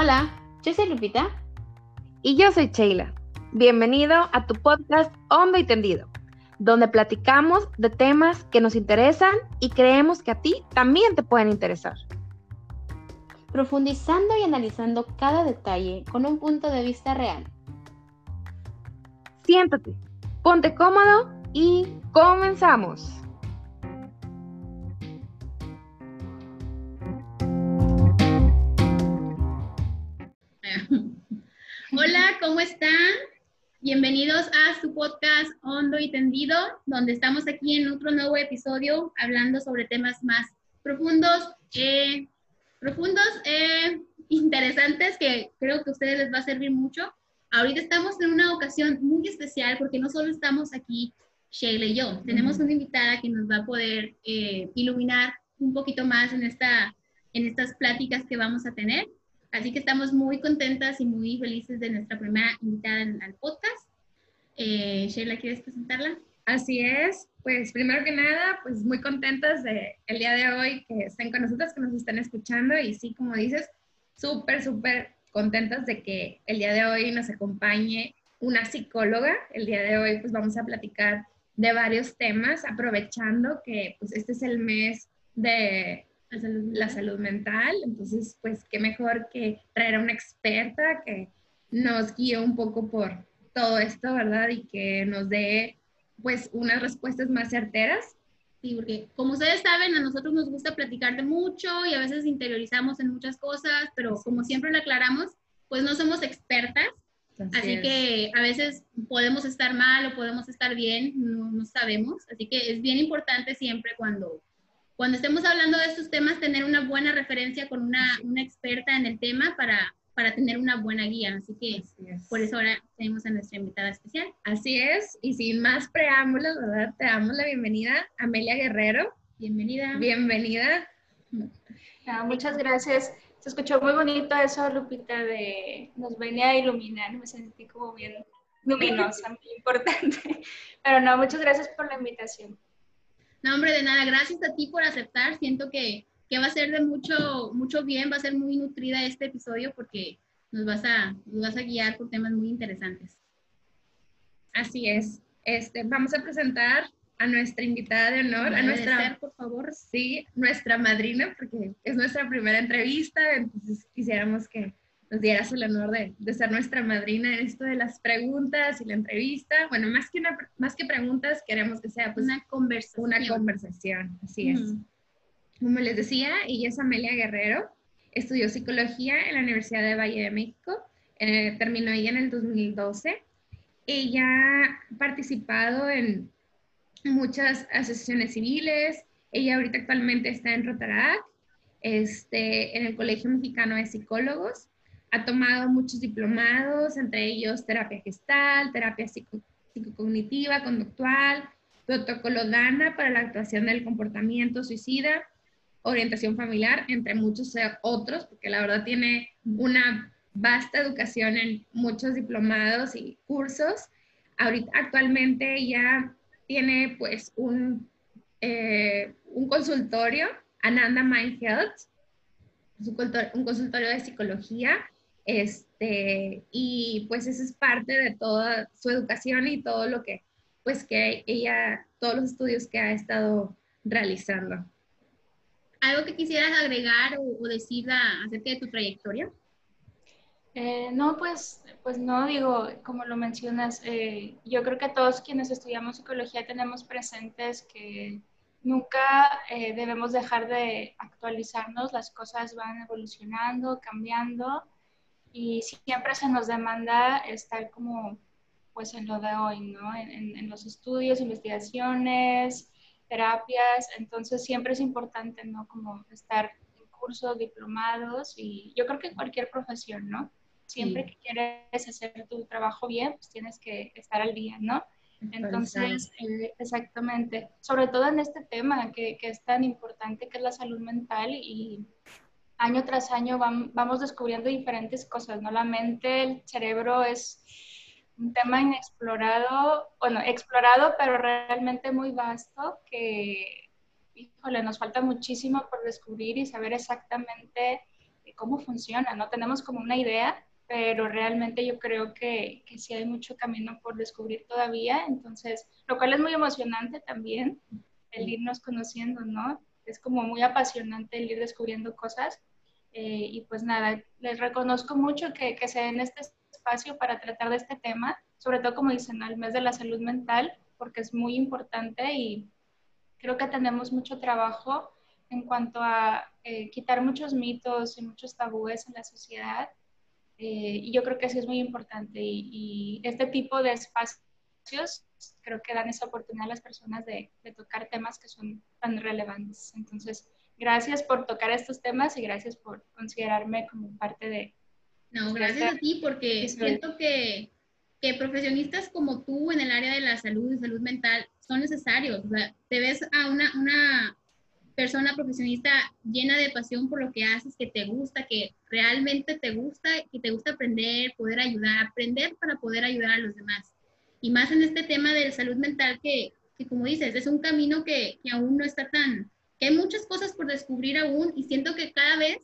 Hola, yo soy Lupita. Y yo soy Sheila. Bienvenido a tu podcast Hondo y Tendido, donde platicamos de temas que nos interesan y creemos que a ti también te pueden interesar. Profundizando y analizando cada detalle con un punto de vista real. Siéntate, ponte cómodo y comenzamos. Están? Bienvenidos a su podcast Hondo y Tendido, donde estamos aquí en otro nuevo episodio hablando sobre temas más profundos, eh, profundos, eh, interesantes que creo que a ustedes les va a servir mucho. Ahorita estamos en una ocasión muy especial porque no solo estamos aquí Sheila y yo, tenemos una invitada que nos va a poder eh, iluminar un poquito más en, esta, en estas pláticas que vamos a tener. Así que estamos muy contentas y muy felices de nuestra primera invitada al podcast. Eh, Sheila, ¿quieres presentarla? Así es, pues primero que nada, pues muy contentas de el día de hoy que estén con nosotros, que nos estén escuchando y sí, como dices, súper, súper contentas de que el día de hoy nos acompañe una psicóloga. El día de hoy pues vamos a platicar de varios temas, aprovechando que pues este es el mes de la salud, mental. Entonces, pues qué mejor que traer a una experta que nos guíe un poco por todo esto, ¿verdad? Y que nos dé pues unas respuestas más certeras. Sí, porque como ustedes saben, a nosotros nos gusta platicar de mucho y a veces interiorizamos en muchas cosas, pero como siempre lo aclaramos, pues no somos expertas. Así, que a veces podemos estar mal o podemos estar bien, no, no sabemos. Así que es bien importante siempre cuando cuando estemos hablando de estos temas, tener una buena referencia con una, una experta en el tema para, para tener una buena guía. Así que por eso ahora tenemos a nuestra invitada especial. Así es, y sin más preámbulos, ¿verdad? Te damos la bienvenida, Amelia Guerrero. Bienvenida. Bienvenida. muchas gracias. Se escuchó muy bonito eso, Lupita, de nos venía a iluminar. Me sentí como bien luminosa, muy importante. Pero no, muchas gracias por la invitación. No, hombre, de nada, gracias a ti por aceptar. Siento que, que va a ser de mucho, mucho bien, va a ser muy nutrida este episodio porque nos vas a, nos vas a guiar por temas muy interesantes. Así es. Este, vamos a presentar a nuestra invitada de honor, a nuestra, por favor. Sí, nuestra madrina, porque es nuestra primera entrevista, entonces quisiéramos que nos dieras el honor de, de, ser nuestra madrina en esto de las preguntas y la entrevista. Bueno, más que, una, más que preguntas, queremos que sea pues, una conversación. Una conversación, así es. Como les decía, ella es Amelia Guerrero, estudió psicología en la Universidad de Valle de México, eh, terminó ella en el 2012. Ella ha participado en muchas asociaciones civiles, ella ahorita actualmente está en Rotarac, este, en el Colegio Mexicano de Psicólogos, ha tomado muchos diplomados, entre ellos terapia gestal, terapia psicocognitiva, conductual, protocolo DANA para la actuación del comportamiento suicida, orientación familiar, entre muchos otros, porque la verdad tiene una vasta educación en muchos diplomados y cursos. Ahorita, actualmente ya tiene pues un, eh, un consultorio, Ananda Mind Health, un consultorio de psicología este, y pues eso es parte de toda su educación y todo lo que, pues que ella, todos los estudios que ha estado realizando. ¿Algo que quisieras agregar o, decir acerca de tu trayectoria? Eh, no, pues, pues no, digo, como lo mencionas, eh, yo creo que todos quienes estudiamos psicología tenemos presentes que nunca eh, debemos dejar de actualizarnos, las cosas van evolucionando, cambiando y siempre se nos demanda estar como pues en lo de hoy, ¿no? En, los estudios, investigaciones, terapias, entonces siempre es importante, ¿no? Como estar en cursos, diplomados y yo creo que en cualquier profesión, ¿no? Siempre que quieres hacer tu trabajo bien, pues tienes que estar al día, ¿no? Entonces, eh, exactamente, sobre todo en este tema que, que, es tan importante, que es la salud mental y año tras año vamos descubriendo diferentes cosas, ¿no? La mente, el cerebro es un tema inexplorado, bueno, explorado, pero realmente muy vasto, que, híjole, nos falta muchísimo por descubrir y saber exactamente cómo funciona, ¿no? Tenemos como una idea, pero realmente yo creo que, que sí hay mucho camino por descubrir todavía, entonces, lo cual es muy emocionante también, el irnos conociendo, ¿no? Es como muy apasionante el ir descubriendo cosas. Eh, y pues nada, les reconozco mucho que, que se den este espacio para tratar de este tema, sobre todo como dicen, al mes de la salud mental, porque es muy importante y creo que tenemos mucho trabajo en cuanto a eh, quitar muchos mitos y muchos tabúes en la sociedad eh, y yo creo que eso es muy importante y, este tipo de espacios creo que dan esa oportunidad a las personas de, tocar temas que son tan relevantes. Entonces, gracias por tocar estos temas y gracias por considerarme como parte de... No, gracias a ti porque siento que, que profesionistas como tú en el área de la salud y salud mental son necesarios. O sea, te ves a una, una persona profesionista llena de pasión por lo que haces, que te gusta, que realmente te gusta, que te gusta aprender, poder ayudar, aprender para poder ayudar a los demás. Y más en este tema de salud mental que, que como dices, es un camino que, que, aún no está tan, que hay muchas cosas por descubrir aún y siento que cada vez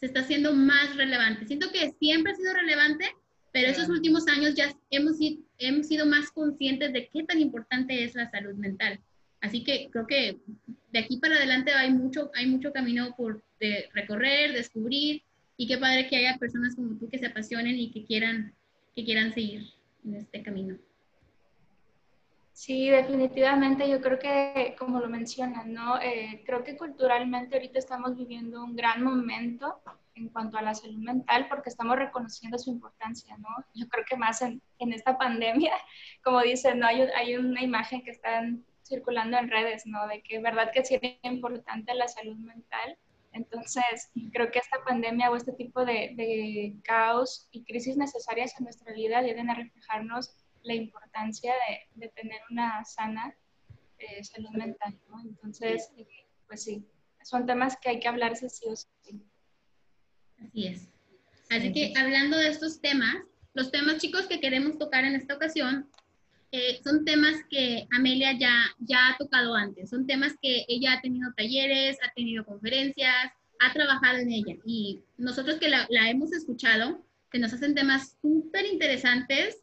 se está haciendo más relevante. Siento que siempre ha sido relevante, pero esos últimos años ya hemos, hemos sido más conscientes de qué tan importante es la salud mental. Así que creo que de aquí para adelante hay mucho, hay mucho camino por recorrer, descubrir, y qué padre que haya personas como tú que se apasionen y que quieran, que quieran seguir en este camino. Sí, definitivamente yo creo que, como lo mencionan, ¿no? Eh, creo que culturalmente ahorita estamos viviendo un gran momento en cuanto a la salud mental porque estamos reconociendo su importancia, ¿no? Yo creo que más en, esta pandemia, como dicen, ¿no? Hay, una imagen que están circulando en redes, ¿no? De que verdad que sí es importante la salud mental. Entonces, creo que esta pandemia o este tipo de, de caos y crisis necesarias en nuestra vida deben a reflejarnos la importancia de, de tener una sana eh, salud mental, ¿no? Entonces, eh, pues sí, son temas que hay que hablarse sí o sí. Así es. Así que hablando de estos temas, los temas chicos que queremos tocar en esta ocasión eh, son temas que Amelia ya, ya ha tocado antes, son temas que ella ha tenido talleres, ha tenido conferencias, ha trabajado en ella y nosotros que la, la hemos escuchado, que nos hacen temas súper interesantes,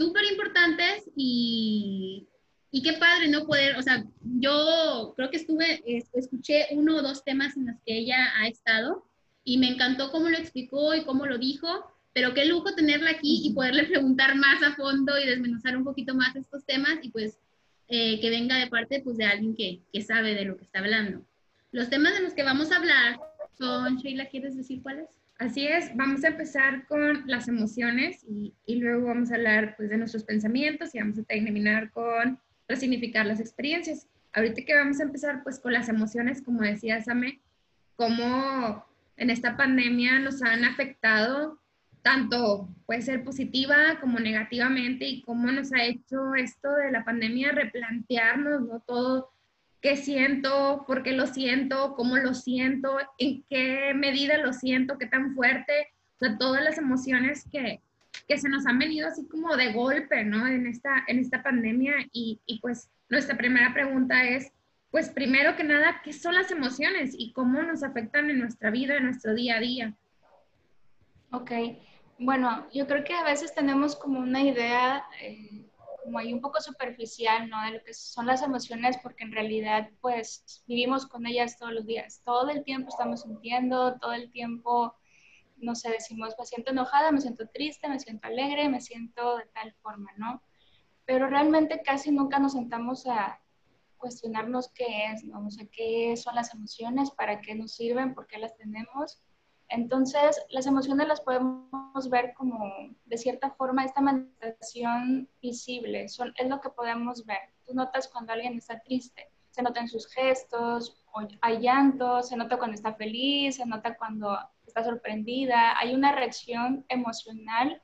súper importantes y, y qué padre no poder, o sea, yo creo que estuve, escuché uno o dos temas en los que ella ha estado y me encantó cómo lo explicó y cómo lo dijo pero qué lujo tenerla aquí y poderle preguntar más a fondo y desmenuzar un poquito más estos temas y pues eh, que venga de parte pues de alguien que, que, sabe de lo que está hablando. Los temas de los que vamos a hablar son, Sheila, ¿quieres decir cuáles? Así es, vamos a empezar con las emociones y, luego vamos a hablar pues de nuestros pensamientos y vamos a terminar con resignificar las experiencias. Ahorita que vamos a empezar pues con las emociones, como decía Same, cómo en esta pandemia nos han afectado tanto puede ser positiva como negativamente y cómo nos ha hecho esto de la pandemia replantearnos ¿no? todo qué siento, por qué lo siento, cómo lo siento, en qué medida lo siento, qué tan fuerte, o sea, todas las emociones que, que se nos han venido así como de golpe, ¿no? En esta, en esta pandemia y, y pues nuestra primera pregunta es, pues primero que nada, ¿qué son las emociones y cómo nos afectan en nuestra vida, en nuestro día a día? Ok, bueno, yo creo que a veces tenemos como una idea, eh, como ahí un poco superficial, ¿no? De lo que son las emociones, porque en realidad, pues, vivimos con ellas todos los días. Todo el tiempo estamos sintiendo, todo el tiempo, no sé, decimos, me siento enojada, me siento triste, me siento alegre, me siento de tal forma, ¿no? Pero realmente casi nunca nos sentamos a cuestionarnos qué es, ¿no? O sea, qué son las emociones, para qué nos sirven, por qué las tenemos entonces, las emociones las podemos ver como, de cierta forma, esta manifestación visible, son, es lo que podemos ver. Tú notas cuando alguien está triste, se nota en sus gestos, hay llanto, se nota cuando está feliz, se nota cuando está sorprendida, hay una reacción emocional,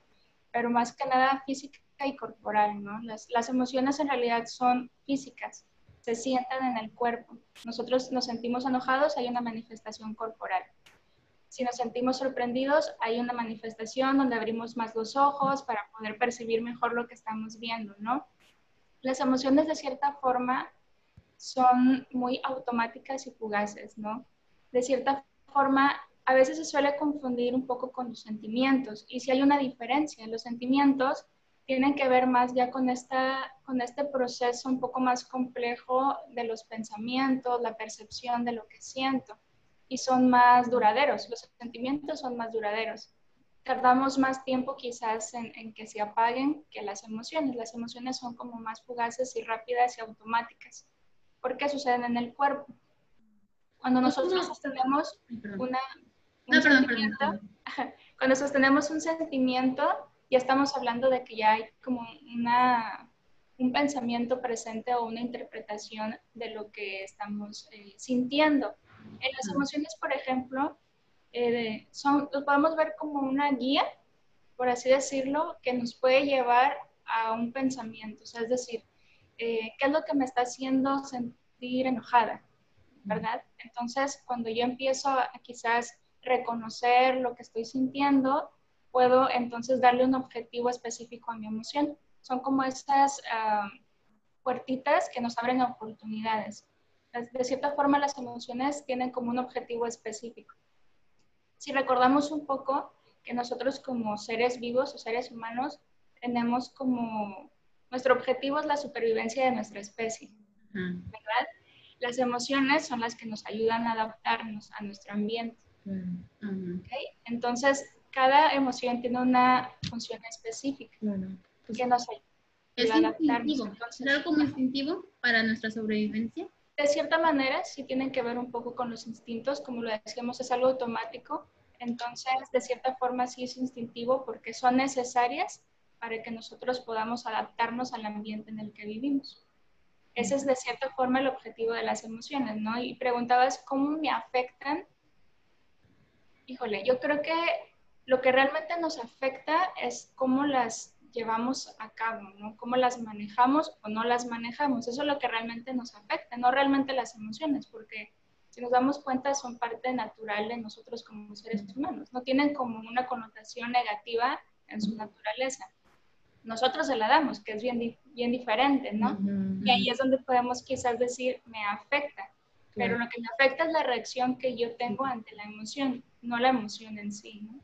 pero más que nada física y corporal, ¿no? Las, las emociones en realidad son físicas, se sientan en el cuerpo. Nosotros nos sentimos enojados, hay una manifestación corporal si nos sentimos sorprendidos, hay una manifestación donde abrimos más los ojos para poder percibir mejor lo que estamos viendo, ¿no? Las emociones de cierta forma son muy automáticas y fugaces, ¿no? De cierta forma, a veces se suele confundir un poco con los sentimientos y si hay una diferencia, los sentimientos tienen que ver más ya con, esta, con este proceso un poco más complejo de los pensamientos, la percepción de lo que siento y son más duraderos, los sentimientos son más duraderos. Tardamos más tiempo quizás en, en que se apaguen que las emociones. Las emociones son como más fugaces y rápidas y automáticas. ¿Por qué suceden en el cuerpo? Cuando nosotros sostenemos una, un sentimiento, cuando sostenemos un sentimiento, ya estamos hablando de que ya hay como una, un pensamiento presente o una interpretación de lo que estamos eh, sintiendo. En las emociones, por ejemplo, eh, son, los podemos ver como una guía, por así decirlo, que nos puede llevar a un pensamiento. O sea, es decir, eh, ¿qué es lo que me está haciendo sentir enojada? ¿Verdad? Entonces, cuando yo empiezo a, quizás reconocer lo que estoy sintiendo, puedo entonces darle un objetivo específico a mi emoción. Son como esas uh, puertitas que nos abren oportunidades. De cierta forma, las emociones tienen como un objetivo específico. Si recordamos un poco que nosotros como seres vivos o seres humanos tenemos como nuestro objetivo es la supervivencia de nuestra especie, ¿verdad? Las emociones son las que nos ayudan a adaptarnos a nuestro ambiente. Entonces, cada emoción tiene una función específica que nos ayuda ¿Es a adaptarnos. ¿Es algo como instintivo para nuestra sobrevivencia? De cierta manera, sí tienen que ver un poco con los instintos, como lo decíamos, es algo automático. Entonces, de cierta forma, sí es instintivo porque son necesarias para que nosotros podamos adaptarnos al ambiente en el que vivimos. Ese es de cierta forma el objetivo de las emociones, ¿no? Y preguntabas cómo me afectan. Híjole, yo creo que lo que realmente nos afecta es cómo las llevamos a cabo, ¿no? Cómo las manejamos o no las manejamos. Eso es lo que realmente nos afecta, no realmente las emociones, porque si nos damos cuenta son parte natural de nosotros como seres humanos. No tienen como una connotación negativa en su naturaleza. Nosotros se la damos, que es bien, bien diferente, ¿no? Y ahí es donde podemos quizás decir, me afecta. Pero lo que me afecta es la reacción que yo tengo ante la emoción, no la emoción en sí, ¿no?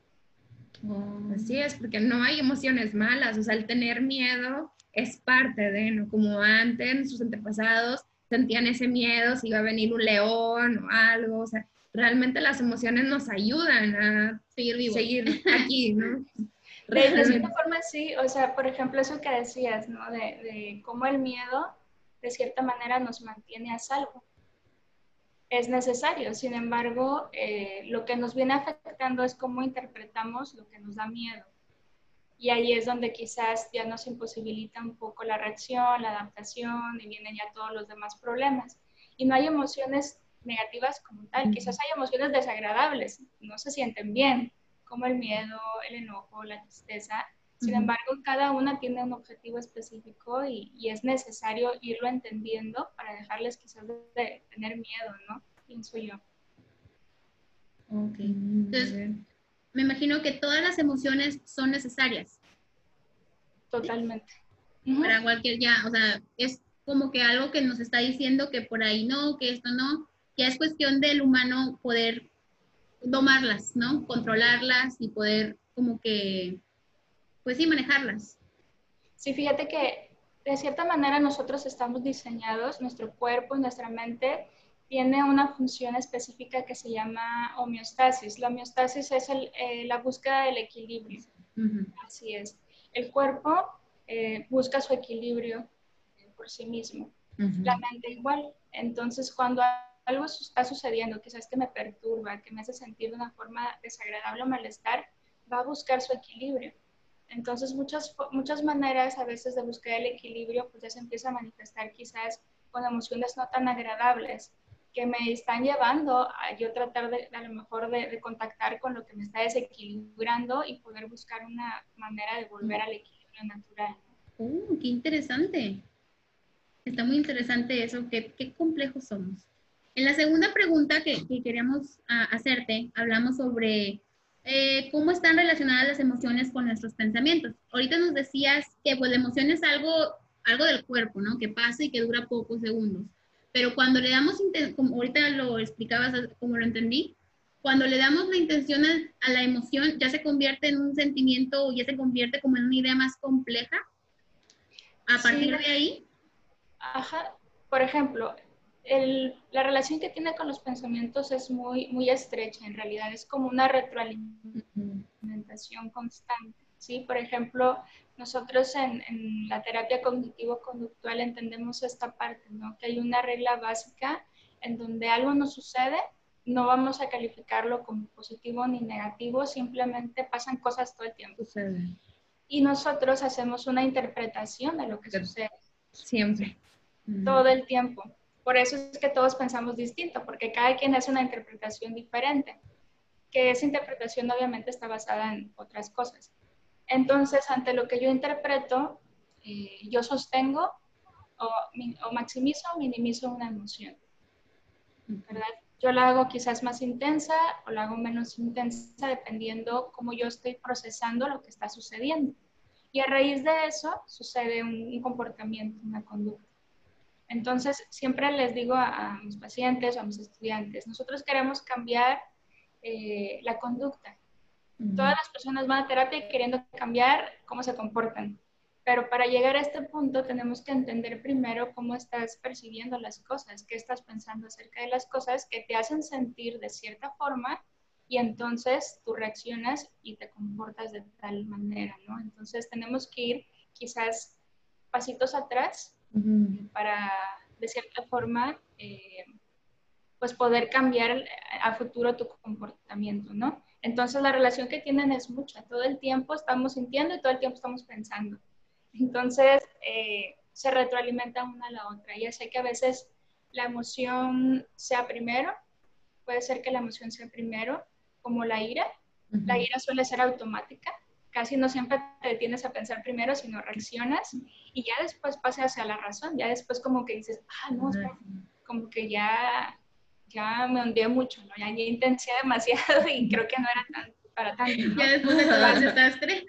Así es, porque no hay emociones malas, o sea, el tener miedo es parte de, ¿no? Como antes, nuestros antepasados sentían ese miedo, si iba a venir un león o algo, o sea, realmente las emociones nos ayudan a seguir vivos. Seguir aquí, ¿no? De, cierta forma sí, o sea, por ejemplo, eso que decías, ¿no? De, de cómo el miedo, de cierta manera, nos mantiene a salvo es necesario. Sin embargo, eh, lo que nos viene afectando es cómo interpretamos lo que nos da miedo. Y ahí es donde quizás ya nos imposibilita un poco la reacción, la adaptación y vienen ya todos los demás problemas. Y no hay emociones negativas como tal, quizás hay emociones desagradables, no se sienten bien, como el miedo, el enojo, la tristeza. Sin embargo, cada una tiene un objetivo específico y, es necesario irlo entendiendo para dejarles quizás de, tener miedo, ¿no? Pienso yo. Ok. Entonces, me imagino que todas las emociones son necesarias. Totalmente. Para cualquier ya, o sea, es como que algo que nos está diciendo que por ahí no, que esto no, ya es cuestión del humano poder domarlas, ¿no? Controlarlas y poder como que pues sí, manejarlas. Sí, fíjate que de cierta manera nosotros estamos diseñados, nuestro cuerpo, nuestra mente tiene una función específica que se llama homeostasis. La homeostasis es eh, la búsqueda del equilibrio. Así es. El cuerpo eh, busca su equilibrio por sí mismo. La mente igual. Entonces, cuando algo está sucediendo, quizás que me perturba, que me hace sentir de una forma desagradable o malestar, va a buscar su equilibrio. Entonces, muchas, muchas maneras a veces de buscar el equilibrio, pues ya se empieza a manifestar quizás con emociones no tan agradables que me están llevando a yo tratar de, a lo mejor de, contactar con lo que me está desequilibrando y poder buscar una manera de volver al equilibrio natural. Uh, qué interesante. Está muy interesante eso, qué, qué complejos somos. En la segunda pregunta que, que queríamos ah, hacerte, hablamos sobre eh, cómo están relacionadas las emociones con nuestros pensamientos. Ahorita nos decías que pues la emoción es algo, algo del cuerpo, ¿no? Que pasa y que dura pocos segundos. Pero cuando le damos, como ahorita lo explicabas como lo entendí, cuando le damos la intención a, la emoción, ya se convierte en un sentimiento o ya se convierte como en una idea más compleja. A partir de ahí. Ajá. Por ejemplo, el, la relación que tiene con los pensamientos es muy, muy estrecha, en realidad es como una retroalimentación constante. ¿sí? Por ejemplo, nosotros en, en la terapia cognitivo-conductual entendemos esta parte, ¿no? que hay una regla básica en donde algo nos sucede no vamos a calificarlo como positivo ni negativo, simplemente pasan cosas todo el tiempo. Y nosotros hacemos una interpretación de lo que sucede. Siempre. Todo el tiempo. Por eso es que todos pensamos distinto, porque cada quien hace una interpretación diferente, que esa interpretación obviamente está basada en otras cosas. Entonces, ante lo que yo interpreto, eh, yo sostengo o, maximizo o minimizo una emoción. ¿Verdad? Yo la hago quizás más intensa o la hago menos intensa dependiendo cómo yo estoy procesando lo que está sucediendo. Y a raíz de eso sucede un, comportamiento, una conducta. Entonces, siempre les digo a, mis pacientes o a mis estudiantes, nosotros queremos cambiar eh, la conducta. Todas las personas van a terapia queriendo cambiar cómo se comportan. Pero para llegar a este punto tenemos que entender primero cómo estás percibiendo las cosas, qué estás pensando acerca de las cosas que te hacen sentir de cierta forma y entonces tú reaccionas y te comportas de tal manera, ¿no? Entonces tenemos que ir quizás pasitos atrás para de cierta forma eh, pues poder cambiar a futuro tu comportamiento, ¿no? Entonces la relación que tienen es mucha, todo el tiempo estamos sintiendo y todo el tiempo estamos pensando. Entonces, eh, se retroalimenta una a la otra. Ya sé que a veces la emoción sea primero, puede ser que la emoción sea primero, como la ira. La ira suele ser automática, casi no siempre te detienes a pensar primero, sino reaccionas y ya después pasas hacia la razón, ya después como que dices, ah, no, como que ya, ya me hundí mucho, ¿no? Ya, ya intensié demasiado y creo que no era tan, para tanto. Ya después de todo el desastre.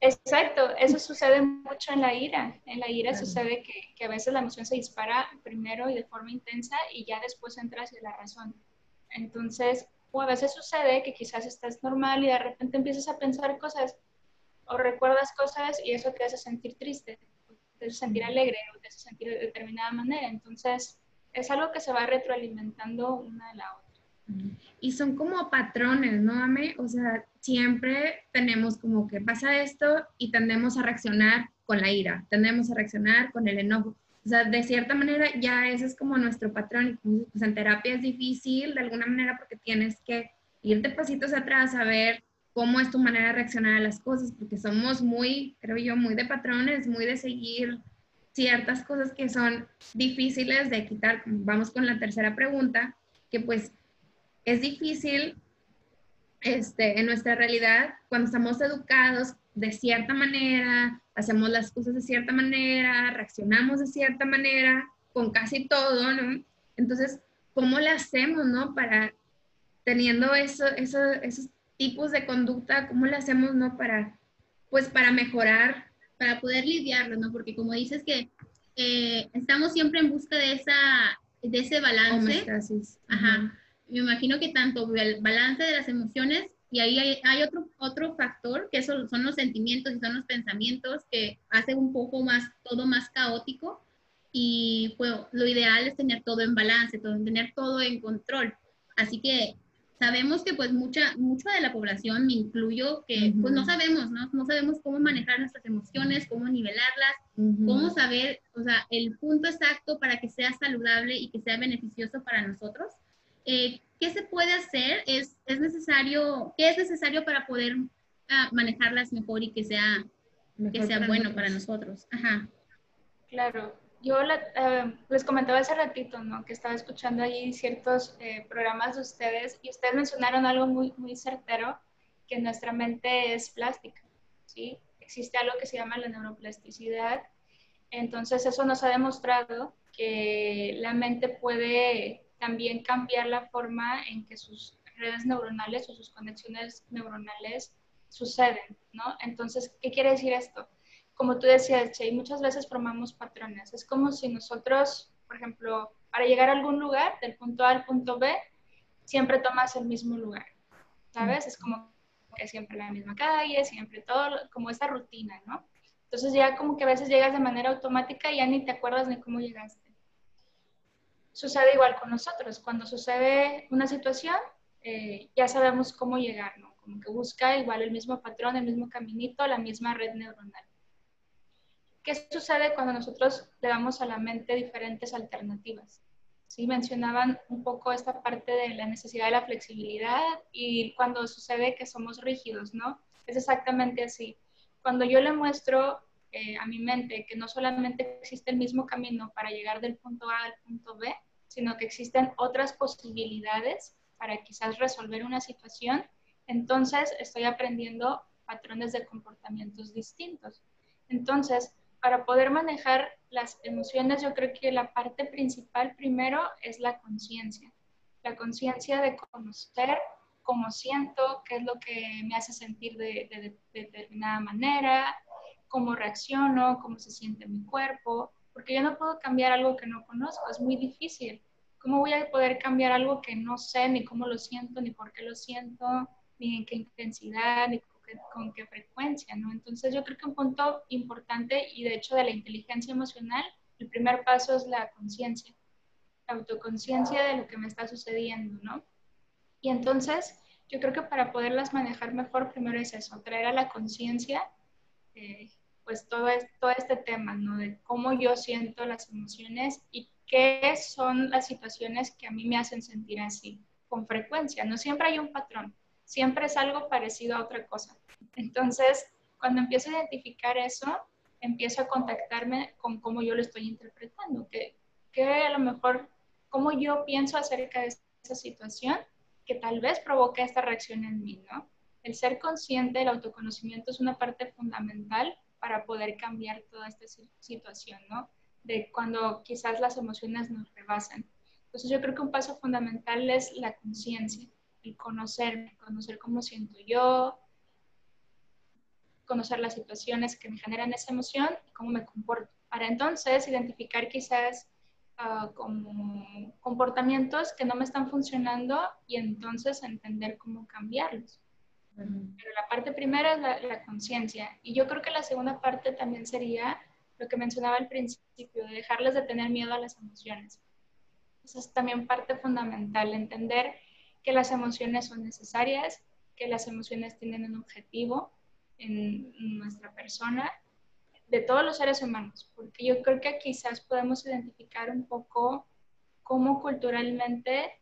Exacto, eso sucede mucho en la ira. En la ira sucede que, que, a veces la emoción se dispara primero y de forma intensa y ya después entra hacia la razón. Entonces, o a veces sucede que quizás estás normal y de repente empiezas a pensar cosas o recuerdas cosas y eso te hace sentir triste, te hace sentir alegre o te hace sentir de determinada manera. Entonces, es algo que se va retroalimentando una de la otra. Y son como patrones, ¿no, Ame? O sea, siempre tenemos como que pasa esto y tendemos a reaccionar con la ira, tendemos a reaccionar con el enojo. O sea, de cierta manera ya ese es como nuestro patrón. Pues en terapia es difícil de alguna manera porque tienes que ir de pasitos atrás a ver cómo es tu manera de reaccionar a las cosas, porque somos muy, creo yo, muy de patrones, muy de seguir ciertas cosas que son difíciles de quitar. Vamos con la tercera pregunta, que pues es difícil este, en nuestra realidad cuando estamos educados de cierta manera, hacemos las cosas de cierta manera, reaccionamos de cierta manera con casi todo, ¿no? Entonces, ¿cómo le hacemos, no? Para teniendo eso, eso, esos tipos de conducta, ¿cómo le hacemos, no? Para, pues, para mejorar. Para poder lidiarlo, ¿no? Porque como dices que eh, estamos siempre en busca de, esa, de ese balance. Ajá me imagino que tanto el balance de las emociones y ahí hay, otro, otro factor que son, son los sentimientos y son los pensamientos que hace un poco más, todo más caótico y pues, lo ideal es tener todo en balance, todo, tener todo en control. Así que sabemos que pues mucha, mucha de la población, me incluyo, que pues no sabemos, ¿no? No sabemos cómo manejar nuestras emociones, cómo nivelarlas, cómo saber, o sea, el punto exacto para que sea saludable y que sea beneficioso para nosotros. Eh, ¿qué se puede hacer? ¿Es, es necesario, ¿Qué es necesario para poder ah, manejarlas mejor y que sea, que sea bueno para nosotros? Ajá. Claro, yo eh, les comentaba hace ratito, ¿no? Que estaba escuchando ahí ciertos eh, programas de ustedes y ustedes mencionaron algo muy, muy certero, que nuestra mente es plástica, ¿sí? Existe algo que se llama la neuroplasticidad. Entonces eso nos ha demostrado que la mente puede también cambiar la forma en que sus redes neuronales o sus conexiones neuronales suceden, ¿no? Entonces, ¿qué quiere decir esto? Como tú decías, Che, muchas veces formamos patrones. Es como si nosotros, por ejemplo, para llegar a algún lugar, del punto A al punto B, siempre tomas el mismo lugar, ¿sabes? Es como que siempre la misma calle, siempre todo, como esta rutina, ¿no? Entonces ya como que a veces llegas de manera automática y ya ni te acuerdas de cómo llegaste. Sucede igual con nosotros. Cuando sucede una situación, eh, ya sabemos cómo llegar, ¿no? Como que busca igual el mismo patrón, el mismo caminito, la misma red neuronal. ¿Qué sucede cuando nosotros le damos a la mente diferentes alternativas? Sí, mencionaban un poco esta parte de la necesidad de la flexibilidad y cuando sucede que somos rígidos, ¿no? Es exactamente así. Cuando yo le muestro eh, a mi mente que no solamente existe el mismo camino para llegar del punto A al punto B, sino que existen otras posibilidades para quizás resolver una situación, entonces estoy aprendiendo patrones de comportamientos distintos. Entonces, para poder manejar las emociones, yo creo que la parte principal primero es la conciencia. La conciencia de conocer cómo siento, qué es lo que me hace sentir de, de, determinada manera, cómo reacciono, cómo se siente mi cuerpo, porque yo no puedo cambiar algo que no conozco, es muy difícil. ¿Cómo voy a poder cambiar algo que no sé ni cómo lo siento, ni por qué lo siento, ni en qué intensidad, ni con qué frecuencia, ¿no? Entonces yo creo que un punto importante y de hecho de la inteligencia emocional, el primer paso es la conciencia, la autoconciencia de lo que me está sucediendo, ¿no? Y entonces yo creo que para poderlas manejar mejor, primero es eso, traer a la conciencia, eh, pues todo, todo este tema, ¿no? De cómo yo siento las emociones y qué son las situaciones que a mí me hacen sentir así, con frecuencia. No siempre hay un patrón, siempre es algo parecido a otra cosa. Entonces, cuando empiezo a identificar eso, empiezo a contactarme con cómo yo lo estoy interpretando, que, que a lo mejor, cómo yo pienso acerca de esa situación que tal vez provoque esta reacción en mí, ¿no? El ser consciente, el autoconocimiento es una parte fundamental para poder cambiar toda esta situación, ¿no? De cuando quizás las emociones nos rebasan. Entonces yo creo que un paso fundamental es la conciencia el conocerme, conocer cómo siento yo, conocer las situaciones que me generan esa emoción y cómo me comporto. Para entonces identificar quizás uh, como comportamientos que no me están funcionando y entonces entender cómo cambiarlos. Pero la parte primera es la, la conciencia. Y yo creo que la segunda parte también sería lo que mencionaba al principio, de dejarles de tener miedo a las emociones. Esa es también parte fundamental, entender que las emociones son necesarias, que las emociones tienen un objetivo en nuestra persona, de todos los seres humanos, porque yo creo que quizás podemos identificar un poco cómo culturalmente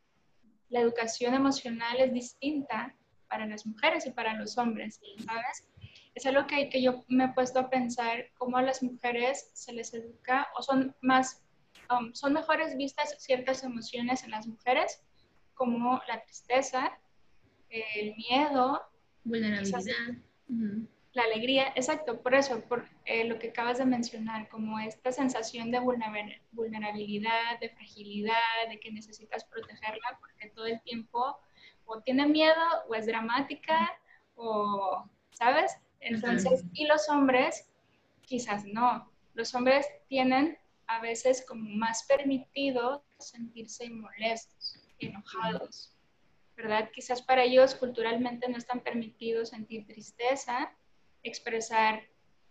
la educación emocional es distinta para las mujeres y para los hombres, ¿sabes? Es algo que, que yo me he puesto a pensar cómo a las mujeres se les educa o son más, um, son mejores vistas ciertas emociones en las mujeres como la tristeza, el miedo, vulnerabilidad, la alegría, exacto, por eso, por eh, lo que acabas de mencionar, como esta sensación de vulnerabilidad, de fragilidad, de que necesitas protegerla porque todo el tiempo o tiene miedo o es dramática o, ¿sabes? Entonces, y los hombres, quizás no, los hombres tienen a veces como más permitido sentirse molestos enojados, ¿verdad? Quizás para ellos culturalmente no están permitidos sentir tristeza, expresar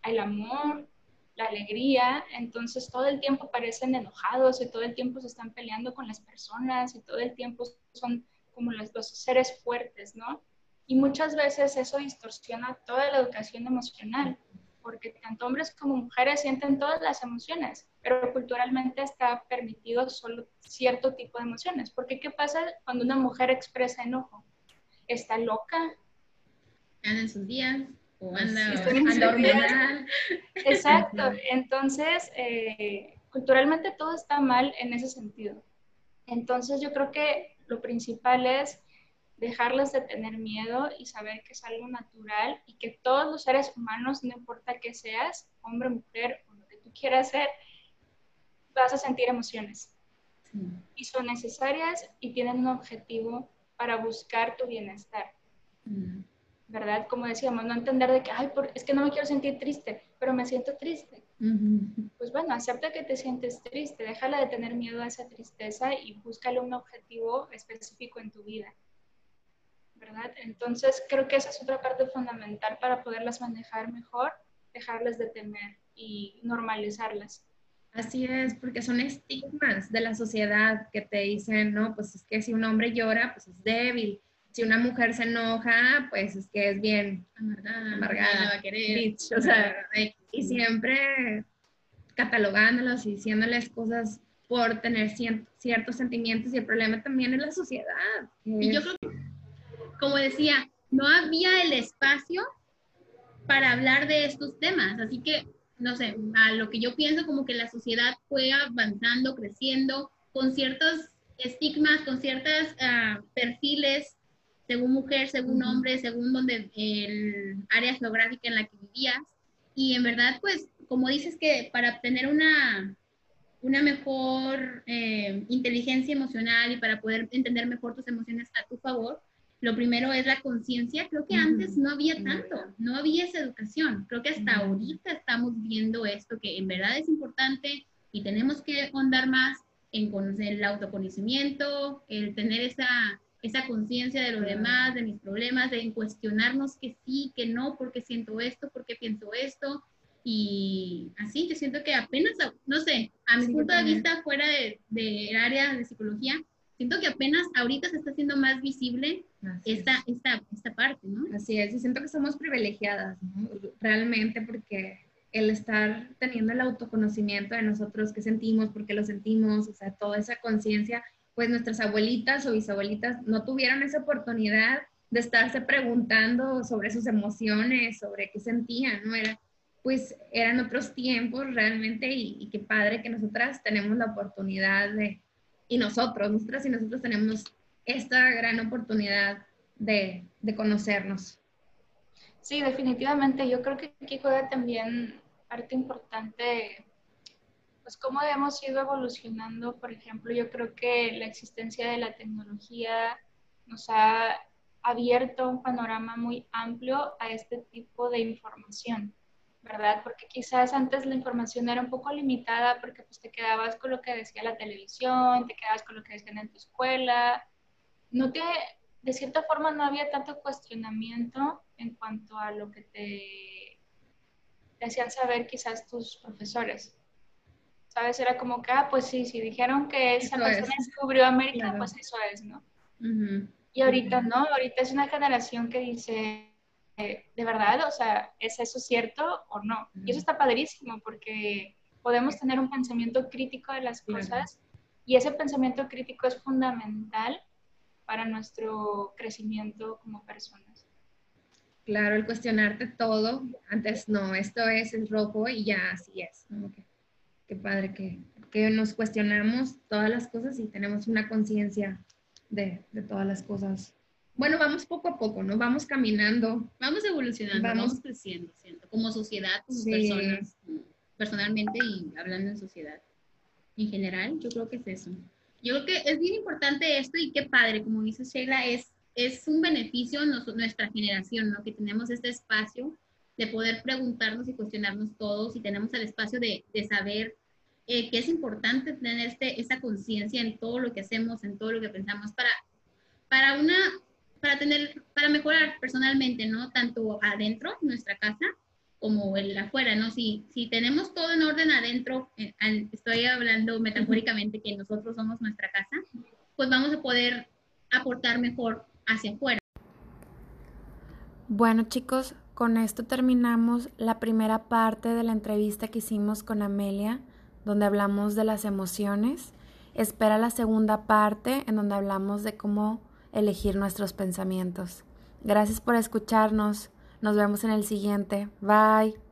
el amor, la alegría, entonces todo el tiempo parecen enojados y todo el tiempo se están peleando con las personas y todo el tiempo son como los, los seres fuertes, ¿no? Y muchas veces eso distorsiona toda la educación emocional porque tanto hombres como mujeres sienten todas las emociones, pero culturalmente está permitido solo cierto tipo de emociones. Porque ¿qué pasa cuando una mujer expresa enojo? ¿Está loca? Anda en sus días o anda, anda Exacto. Entonces, eh, culturalmente todo está mal en ese sentido. Entonces, yo creo que lo principal es dejarles de tener miedo y saber que es algo natural y que todos los seres humanos, no importa que seas, hombre, mujer o lo que tú quieras ser, vas a sentir emociones. Y son necesarias y tienen un objetivo para buscar tu bienestar. ¿Verdad? Como decíamos, no entender de que, ay, es que no me quiero sentir triste, pero me siento triste. pues bueno, acepta que te sientes triste, déjala de tener miedo a esa tristeza y búscale un objetivo específico en tu vida. ¿Verdad? Entonces, creo que esa es otra parte fundamental para poderlas manejar mejor, dejarles de temer y normalizarlas. Así es, porque son estigmas de la sociedad que te dicen, no, pues es que si un hombre llora, pues es débil. Si una mujer se enoja, pues es que es bien amargada, amargada va a querer. o sea, y siempre catalogándolos y diciéndoles cosas por tener ciertos sentimientos y el problema también es la sociedad. Y yo creo que, como decía, no había el espacio para hablar de estos temas, así que, no sé, a lo que yo pienso como que la sociedad fue avanzando, creciendo, con ciertos estigmas, con ciertos uh, perfiles, según mujer, según hombre, según donde el área geográfica en la que vivías, y en verdad, pues, como dices que para obtener una, una mejor eh, inteligencia emocional y para poder entender mejor tus emociones a tu favor, lo primero es la conciencia. Creo que antes no había tanto, no había esa educación. Creo que hasta ahorita estamos viendo esto que en verdad es importante y tenemos que ahondar más en conocer el autoconocimiento, el tener esa esa conciencia de los demás, de mis problemas, de cuestionarnos que sí, que no, porque siento esto, porque pienso esto. Y así, yo siento que apenas, no sé, a mi punto de vista fuera del de, área de psicología, siento que apenas ahorita se está haciendo más visible esta, esta, esta, parte, ¿no? Así es, y siento que somos privilegiadas, ¿no? realmente, porque el estar teniendo el autoconocimiento de nosotros, qué sentimos, por qué lo sentimos, o sea, toda esa conciencia pues nuestras abuelitas o bisabuelitas no tuvieron esa oportunidad de estarse preguntando sobre sus emociones, sobre qué sentían, ¿no? Era, pues eran otros tiempos realmente y, qué padre que nosotras tenemos la oportunidad de, y nosotros, nosotras y nosotros tenemos esta gran oportunidad de, de conocernos. Sí, definitivamente. Yo creo que aquí juega también parte importante pues cómo hemos ido evolucionando, por ejemplo, yo creo que la existencia de la tecnología nos ha abierto un panorama muy amplio a este tipo de información, ¿verdad? Porque quizás antes la información era un poco limitada porque pues te quedabas con lo que decía la televisión, te quedabas con lo que decían en tu escuela, no te, de cierta forma no había tanto cuestionamiento en cuanto a lo que te, te hacían saber quizás tus profesores. ¿sabes? Era como que, ah, pues sí, si dijeron que esa persona descubrió América, pues eso es, ¿no? Y ahorita no, ahorita es una generación que dice, ¿de verdad? O sea, ¿es eso cierto o no? Y eso está padrísimo porque podemos tener un pensamiento crítico de las cosas y ese pensamiento crítico es fundamental para nuestro crecimiento como personas. Claro, el cuestionarte todo, antes no, esto es el rojo y ya así es qué padre que, que, nos cuestionamos todas las cosas y tenemos una conciencia de, de, todas las cosas. Bueno, vamos poco a poco, ¿no? Vamos caminando. Vamos evolucionando, vamos, creciendo, siento, como sociedad, como personas, personalmente y hablando en sociedad. En general, yo creo que es eso. Yo creo que es bien importante esto y qué padre, como dice Sheila, es, es un beneficio nuestra generación, ¿no? Que tenemos este espacio de poder preguntarnos y cuestionarnos todos y tenemos el espacio de, de saber eh, que es importante tener este, esa conciencia en todo lo que hacemos, en todo lo que pensamos, para, para, una, para, tener, para mejorar personalmente, ¿no? Tanto adentro, nuestra casa, como el afuera, ¿no? Si, si tenemos todo en orden adentro, eh, estoy hablando metafóricamente que nosotros somos nuestra casa, pues vamos a poder aportar mejor hacia afuera. Bueno chicos, con esto terminamos la primera parte de la entrevista que hicimos con Amelia donde hablamos de las emociones. Espera la segunda parte en donde hablamos de cómo elegir nuestros pensamientos. Gracias por escucharnos. Nos vemos en el siguiente. Bye.